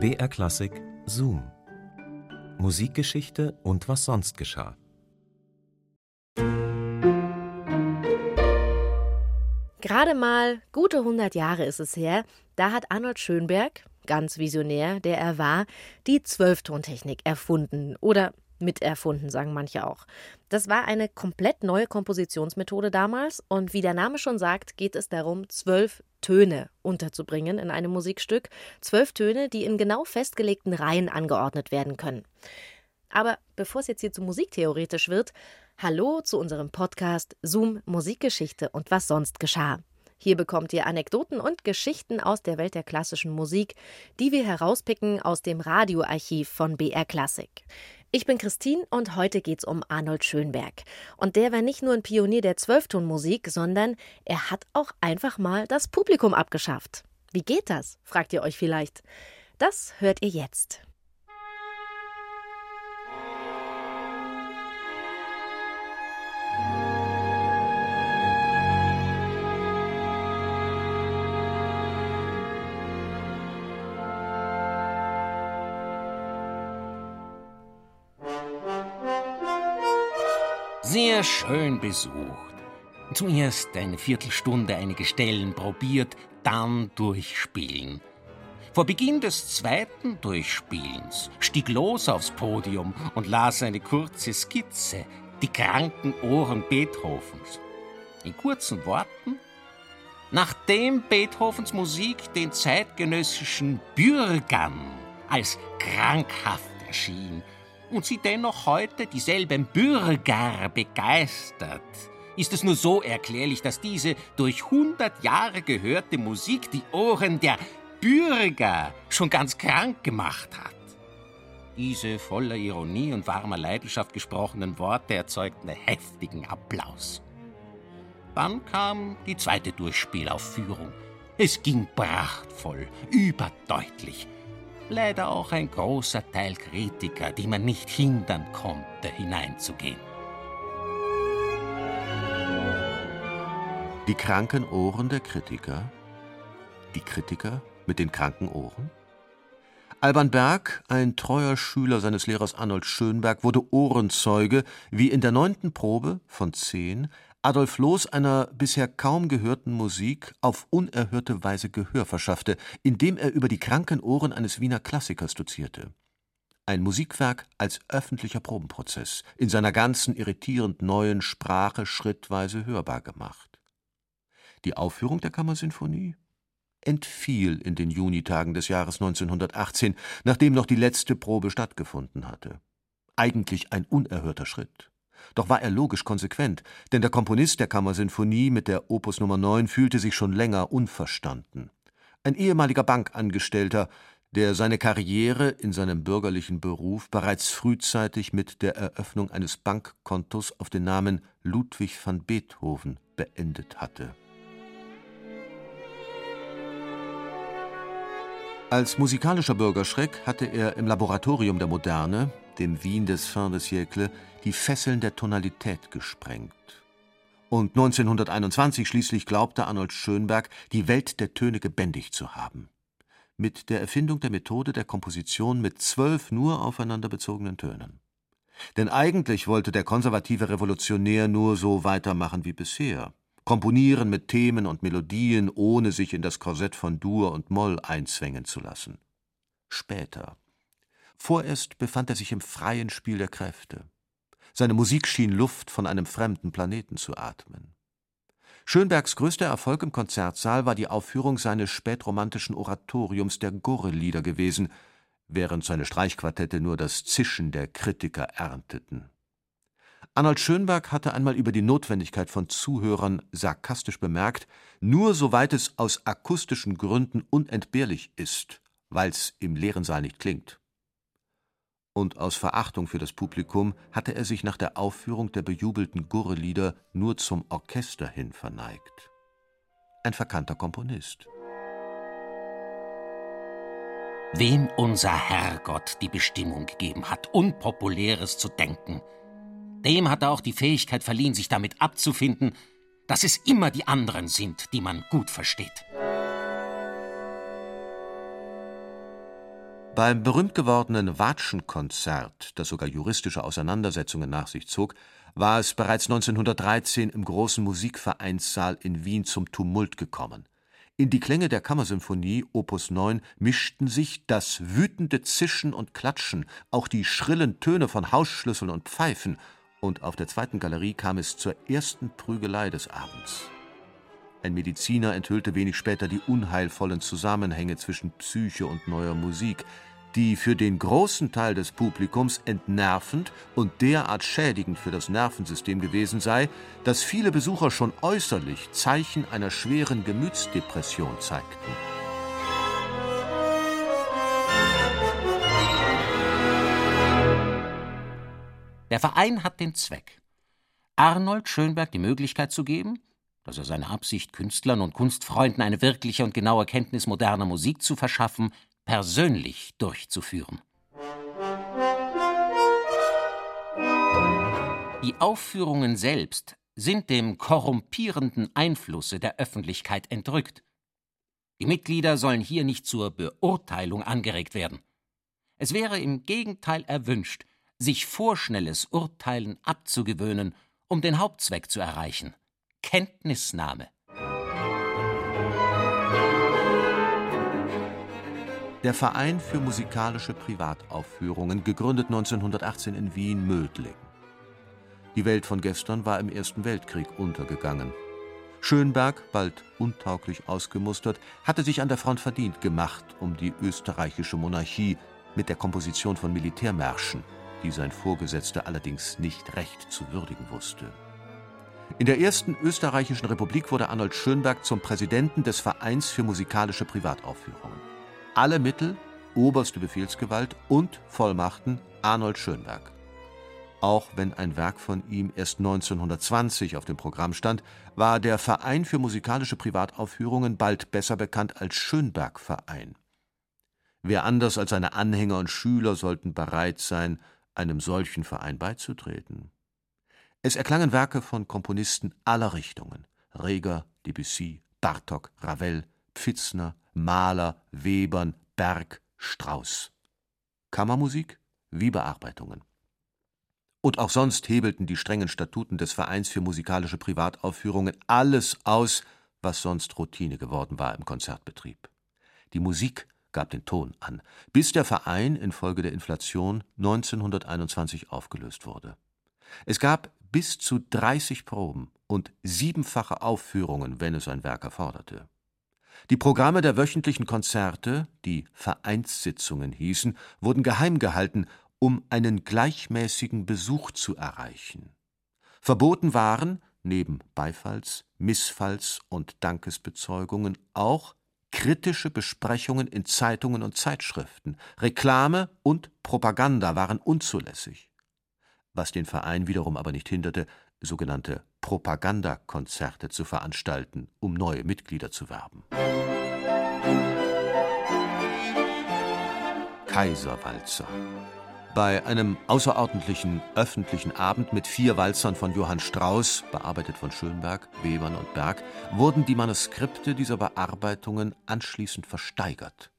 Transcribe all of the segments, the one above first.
BR Klassik Zoom. Musikgeschichte und was sonst geschah. Gerade mal gute 100 Jahre ist es her, da hat Arnold Schönberg, ganz visionär, der er war, die Zwölftontechnik erfunden oder miterfunden, sagen manche auch. Das war eine komplett neue Kompositionsmethode damals und wie der Name schon sagt, geht es darum, zwölf Töne unterzubringen in einem Musikstück. Zwölf Töne, die in genau festgelegten Reihen angeordnet werden können. Aber bevor es jetzt hier zu musiktheoretisch wird, hallo zu unserem Podcast Zoom Musikgeschichte und was sonst geschah. Hier bekommt ihr Anekdoten und Geschichten aus der Welt der klassischen Musik, die wir herauspicken aus dem Radioarchiv von BR Classic. Ich bin Christine und heute geht's um Arnold Schönberg. Und der war nicht nur ein Pionier der Zwölftonmusik, sondern er hat auch einfach mal das Publikum abgeschafft. Wie geht das? fragt ihr euch vielleicht. Das hört ihr jetzt. Sehr schön besucht. Zuerst eine Viertelstunde einige Stellen probiert, dann durchspielen. Vor Beginn des zweiten Durchspielens stieg los aufs Podium und las eine kurze Skizze, die kranken Ohren Beethovens. In kurzen Worten, nachdem Beethovens Musik den zeitgenössischen Bürgern als krankhaft erschien, und sie dennoch heute dieselben Bürger begeistert, ist es nur so erklärlich, dass diese durch hundert Jahre gehörte Musik die Ohren der Bürger schon ganz krank gemacht hat. Diese voller Ironie und warmer Leidenschaft gesprochenen Worte erzeugten heftigen Applaus. Dann kam die zweite Durchspielaufführung. Es ging prachtvoll, überdeutlich leider auch ein großer Teil Kritiker, die man nicht hindern konnte, hineinzugehen. Die kranken Ohren der Kritiker? Die Kritiker mit den kranken Ohren? Alban Berg, ein treuer Schüler seines Lehrers Arnold Schönberg, wurde Ohrenzeuge, wie in der neunten Probe von zehn Adolf Loos einer bisher kaum gehörten Musik auf unerhörte Weise Gehör verschaffte, indem er über die kranken Ohren eines Wiener Klassikers dozierte. Ein Musikwerk als öffentlicher Probenprozess, in seiner ganzen irritierend neuen Sprache schrittweise hörbar gemacht. Die Aufführung der Kammersinfonie entfiel in den Junitagen des Jahres 1918, nachdem noch die letzte Probe stattgefunden hatte. Eigentlich ein unerhörter Schritt. Doch war er logisch konsequent, denn der Komponist der Kammersinfonie mit der Opus Nummer 9 fühlte sich schon länger unverstanden. Ein ehemaliger Bankangestellter, der seine Karriere in seinem bürgerlichen Beruf bereits frühzeitig mit der Eröffnung eines Bankkontos auf den Namen Ludwig van Beethoven beendet hatte. Als musikalischer Bürgerschreck hatte er im Laboratorium der Moderne dem Wien des Fin de siècle, die Fesseln der Tonalität gesprengt. Und 1921 schließlich glaubte Arnold Schönberg, die Welt der Töne gebändigt zu haben. Mit der Erfindung der Methode der Komposition mit zwölf nur aufeinander bezogenen Tönen. Denn eigentlich wollte der konservative Revolutionär nur so weitermachen wie bisher. Komponieren mit Themen und Melodien, ohne sich in das Korsett von Dur und Moll einzwängen zu lassen. Später, Vorerst befand er sich im freien Spiel der Kräfte. Seine Musik schien Luft von einem fremden Planeten zu atmen. Schönbergs größter Erfolg im Konzertsaal war die Aufführung seines spätromantischen Oratoriums der Gurrelieder gewesen, während seine Streichquartette nur das Zischen der Kritiker ernteten. Arnold Schönberg hatte einmal über die Notwendigkeit von Zuhörern sarkastisch bemerkt, nur soweit es aus akustischen Gründen unentbehrlich ist, weil's im leeren Saal nicht klingt und aus Verachtung für das Publikum hatte er sich nach der Aufführung der bejubelten Gurrelieder nur zum Orchester hin verneigt. Ein verkannter Komponist. Wem unser Herrgott die Bestimmung gegeben hat, Unpopuläres zu denken, dem hat er auch die Fähigkeit verliehen, sich damit abzufinden, dass es immer die anderen sind, die man gut versteht. Beim berühmt gewordenen Watschenkonzert, das sogar juristische Auseinandersetzungen nach sich zog, war es bereits 1913 im Großen Musikvereinssaal in Wien zum Tumult gekommen. In die Klänge der Kammersymphonie Opus 9 mischten sich das wütende Zischen und Klatschen, auch die schrillen Töne von Hausschlüsseln und Pfeifen, und auf der zweiten Galerie kam es zur ersten Prügelei des Abends. Ein Mediziner enthüllte wenig später die unheilvollen Zusammenhänge zwischen Psyche und neuer Musik, die für den großen Teil des Publikums entnervend und derart schädigend für das Nervensystem gewesen sei, dass viele Besucher schon äußerlich Zeichen einer schweren Gemütsdepression zeigten. Der Verein hat den Zweck, Arnold Schönberg die Möglichkeit zu geben, dass er seine Absicht, Künstlern und Kunstfreunden eine wirkliche und genaue Kenntnis moderner Musik zu verschaffen, persönlich durchzuführen. Die Aufführungen selbst sind dem korrumpierenden Einflusse der Öffentlichkeit entrückt. Die Mitglieder sollen hier nicht zur Beurteilung angeregt werden. Es wäre im Gegenteil erwünscht, sich vorschnelles Urteilen abzugewöhnen, um den Hauptzweck zu erreichen – Kenntnisnahme. Der Verein für musikalische Privataufführungen, gegründet 1918 in Wien Mödling. Die Welt von gestern war im Ersten Weltkrieg untergegangen. Schönberg, bald untauglich ausgemustert, hatte sich an der Front verdient gemacht um die österreichische Monarchie mit der Komposition von Militärmärschen, die sein Vorgesetzter allerdings nicht recht zu würdigen wusste. In der ersten österreichischen Republik wurde Arnold Schönberg zum Präsidenten des Vereins für musikalische Privataufführungen. Alle Mittel, oberste Befehlsgewalt und Vollmachten Arnold Schönberg. Auch wenn ein Werk von ihm erst 1920 auf dem Programm stand, war der Verein für musikalische Privataufführungen bald besser bekannt als Schönberg-Verein. Wer anders als seine Anhänger und Schüler sollten bereit sein, einem solchen Verein beizutreten? Es erklangen Werke von Komponisten aller Richtungen: Reger, Debussy, Bartok, Ravel, Pfitzner, Mahler, Webern, Berg, Strauß. Kammermusik wie Bearbeitungen. Und auch sonst hebelten die strengen Statuten des Vereins für musikalische Privataufführungen alles aus, was sonst Routine geworden war im Konzertbetrieb. Die Musik gab den Ton an, bis der Verein infolge der Inflation 1921 aufgelöst wurde. Es gab bis zu 30 Proben und siebenfache Aufführungen, wenn es ein Werk erforderte. Die Programme der wöchentlichen Konzerte, die Vereinssitzungen hießen, wurden geheim gehalten, um einen gleichmäßigen Besuch zu erreichen. Verboten waren, neben Beifalls-, Missfalls- und Dankesbezeugungen, auch kritische Besprechungen in Zeitungen und Zeitschriften, Reklame und Propaganda waren unzulässig was den Verein wiederum aber nicht hinderte, sogenannte Propagandakonzerte zu veranstalten, um neue Mitglieder zu werben. Kaiserwalzer. Bei einem außerordentlichen öffentlichen Abend mit vier Walzern von Johann Strauss, bearbeitet von Schönberg, Webern und Berg, wurden die Manuskripte dieser Bearbeitungen anschließend versteigert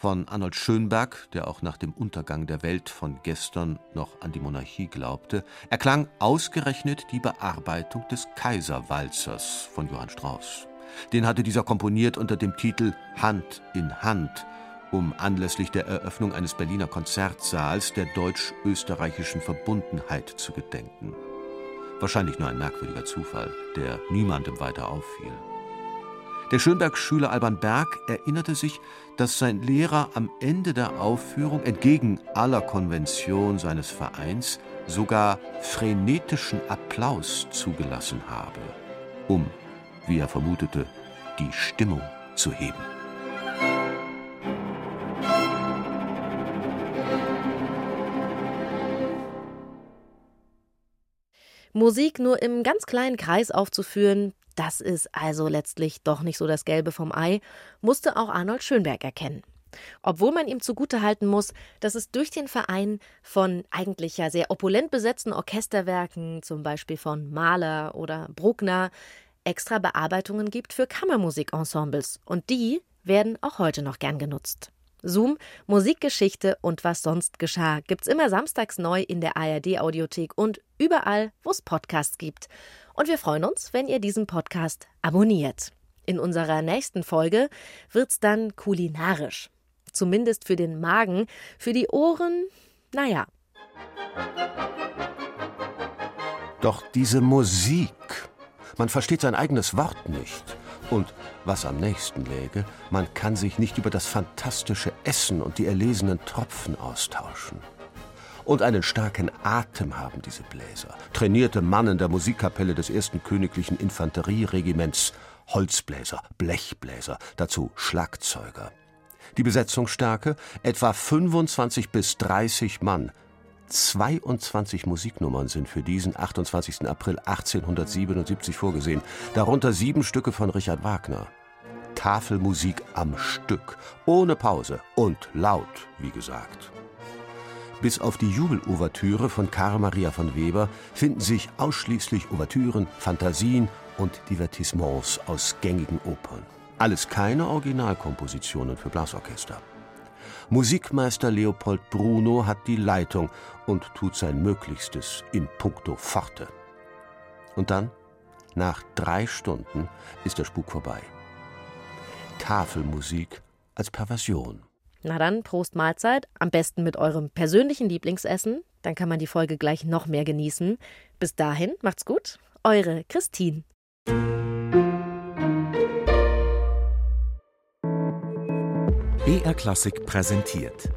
von Arnold Schönberg, der auch nach dem Untergang der Welt von gestern noch an die Monarchie glaubte, erklang ausgerechnet die Bearbeitung des Kaiserwalzers von Johann Strauss. Den hatte dieser komponiert unter dem Titel Hand in Hand, um anlässlich der Eröffnung eines Berliner Konzertsaals der deutsch-österreichischen Verbundenheit zu gedenken. Wahrscheinlich nur ein merkwürdiger Zufall, der niemandem weiter auffiel. Der Schönberg-Schüler Alban Berg erinnerte sich, dass sein Lehrer am Ende der Aufführung entgegen aller Konvention seines Vereins sogar frenetischen Applaus zugelassen habe, um, wie er vermutete, die Stimmung zu heben. Musik nur im ganz kleinen Kreis aufzuführen, das ist also letztlich doch nicht so das Gelbe vom Ei, musste auch Arnold Schönberg erkennen. Obwohl man ihm zugutehalten muss, dass es durch den Verein von eigentlich ja sehr opulent besetzten Orchesterwerken, zum Beispiel von Mahler oder Bruckner, extra Bearbeitungen gibt für Kammermusikensembles. Und die werden auch heute noch gern genutzt. Zoom, Musikgeschichte und was sonst geschah, gibt's immer samstags neu in der ARD-Audiothek und überall, wo es Podcasts gibt. Und wir freuen uns, wenn ihr diesen Podcast abonniert. In unserer nächsten Folge wird's dann kulinarisch. Zumindest für den Magen, für die Ohren, naja. Doch diese Musik, man versteht sein eigenes Wort nicht. Und was am nächsten läge, man kann sich nicht über das fantastische Essen und die erlesenen Tropfen austauschen. Und einen starken Atem haben diese Bläser. Trainierte Mannen der Musikkapelle des ersten königlichen Infanterieregiments, Holzbläser, Blechbläser, dazu Schlagzeuger. Die Besetzungsstärke etwa 25 bis 30 Mann. 22 Musiknummern sind für diesen 28. April 1877 vorgesehen, darunter sieben Stücke von Richard Wagner. Tafelmusik am Stück, ohne Pause und laut, wie gesagt. Bis auf die Jubelouvertüre von Karl Maria von Weber finden sich ausschließlich Ouvertüren, Fantasien und Divertissements aus gängigen Opern. Alles keine Originalkompositionen für Blasorchester. Musikmeister Leopold Bruno hat die Leitung und tut sein Möglichstes in puncto Forte. Und dann, nach drei Stunden, ist der Spuk vorbei. Tafelmusik als Perversion. Na dann, Prost Mahlzeit, am besten mit eurem persönlichen Lieblingsessen, dann kann man die Folge gleich noch mehr genießen. Bis dahin, macht's gut, eure Christine. BR Klassik präsentiert.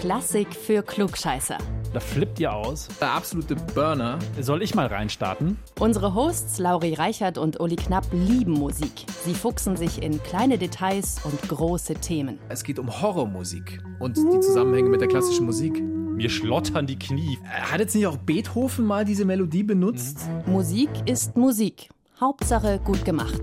Klassik für Klugscheißer. Da flippt ihr aus. Der absolute Burner. Soll ich mal reinstarten? Unsere Hosts Lauri Reichert und Uli Knapp lieben Musik. Sie fuchsen sich in kleine Details und große Themen. Es geht um Horrormusik und die Zusammenhänge mit der klassischen Musik. Mir schlottern die Knie. Hat jetzt nicht auch Beethoven mal diese Melodie benutzt? Musik ist Musik. Hauptsache gut gemacht.